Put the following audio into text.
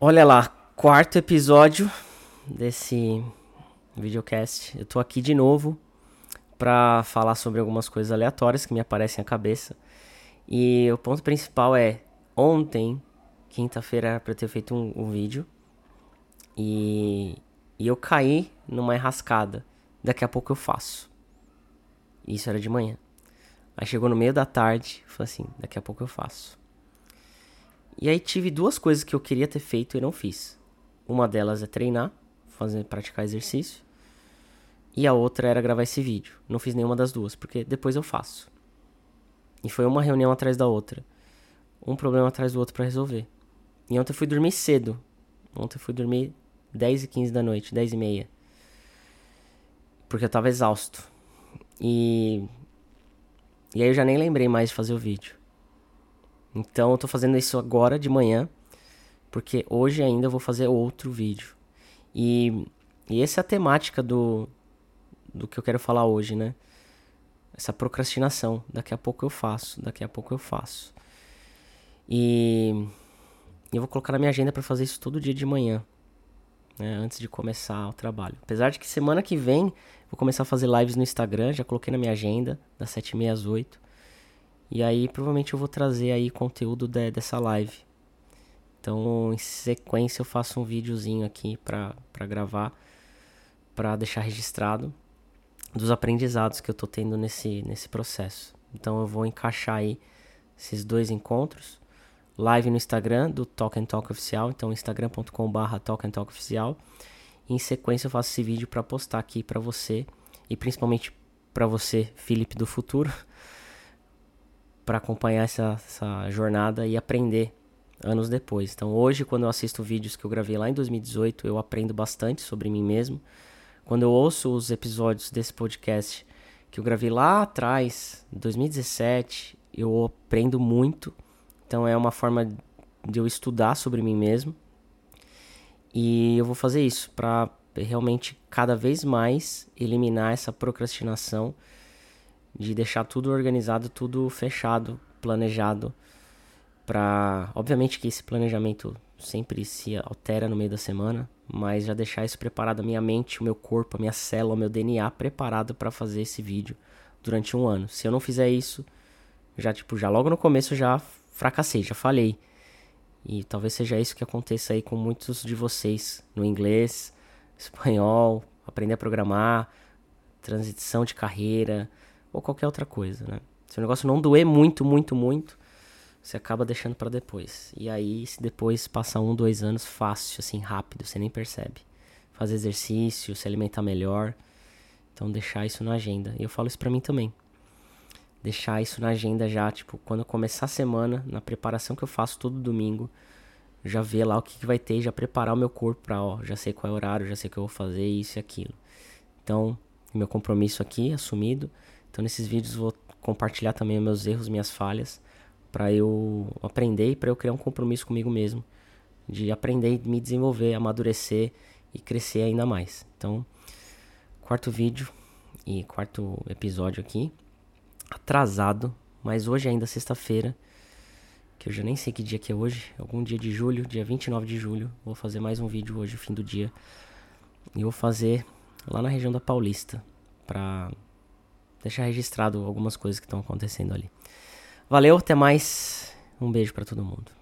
Olha lá, quarto episódio desse videocast. Eu tô aqui de novo para falar sobre algumas coisas aleatórias que me aparecem à cabeça. E o ponto principal é: ontem, quinta-feira, era pra eu ter feito um, um vídeo. E, e eu caí numa enrascada. Daqui a pouco eu faço. Isso era de manhã. Aí chegou no meio da tarde, falei assim: daqui a pouco eu faço. E aí tive duas coisas que eu queria ter feito e não fiz. Uma delas é treinar, fazer praticar exercício. E a outra era gravar esse vídeo. Não fiz nenhuma das duas, porque depois eu faço. E foi uma reunião atrás da outra. Um problema atrás do outro para resolver. E ontem eu fui dormir cedo. Ontem eu fui dormir 10 e 15 da noite, 10 e meia. Porque eu tava exausto. E. E aí eu já nem lembrei mais de fazer o vídeo. Então eu tô fazendo isso agora de manhã, porque hoje ainda eu vou fazer outro vídeo. E, e essa é a temática do, do que eu quero falar hoje, né? Essa procrastinação. Daqui a pouco eu faço, daqui a pouco eu faço. E eu vou colocar na minha agenda para fazer isso todo dia de manhã, né? Antes de começar o trabalho. Apesar de que semana que vem vou começar a fazer lives no Instagram, já coloquei na minha agenda, das 7h30 às 8 e aí provavelmente eu vou trazer aí conteúdo de, dessa live. Então em sequência eu faço um videozinho aqui pra gravar, pra deixar registrado dos aprendizados que eu tô tendo nesse, nesse processo. Então eu vou encaixar aí esses dois encontros. Live no Instagram do Talk and Talk Oficial, então instagram.com.br Talk and Talk Oficial. E em sequência eu faço esse vídeo para postar aqui para você e principalmente para você, Felipe do futuro, para acompanhar essa, essa jornada e aprender anos depois. Então, hoje, quando eu assisto vídeos que eu gravei lá em 2018, eu aprendo bastante sobre mim mesmo. Quando eu ouço os episódios desse podcast que eu gravei lá atrás, 2017, eu aprendo muito. Então, é uma forma de eu estudar sobre mim mesmo. E eu vou fazer isso para realmente cada vez mais eliminar essa procrastinação de deixar tudo organizado, tudo fechado, planejado, para, obviamente que esse planejamento sempre se altera no meio da semana, mas já deixar isso preparado a minha mente, o meu corpo, a minha célula, o meu DNA preparado para fazer esse vídeo durante um ano. Se eu não fizer isso, já tipo, já logo no começo já fracassei, já falei. E talvez seja isso que aconteça aí com muitos de vocês no inglês, espanhol, aprender a programar, transição de carreira, ou qualquer outra coisa, né? Se o negócio não doer muito, muito, muito, você acaba deixando para depois. E aí, se depois passar um, dois anos, fácil, assim, rápido, você nem percebe. Fazer exercício, se alimentar melhor. Então, deixar isso na agenda. E eu falo isso pra mim também. Deixar isso na agenda já, tipo, quando começar a semana, na preparação que eu faço todo domingo, já ver lá o que, que vai ter, já preparar o meu corpo pra, ó, já sei qual é o horário, já sei o que eu vou fazer, isso e aquilo. Então, meu compromisso aqui, assumido. Então nesses vídeos vou compartilhar também meus erros, minhas falhas, para eu aprender e para eu criar um compromisso comigo mesmo, de aprender me desenvolver, amadurecer e crescer ainda mais. Então, quarto vídeo e quarto episódio aqui, atrasado, mas hoje ainda sexta-feira, que eu já nem sei que dia que é hoje, algum dia de julho, dia 29 de julho, vou fazer mais um vídeo hoje, fim do dia. E vou fazer lá na região da Paulista, para deixar registrado algumas coisas que estão acontecendo ali. Valeu, até mais. Um beijo para todo mundo.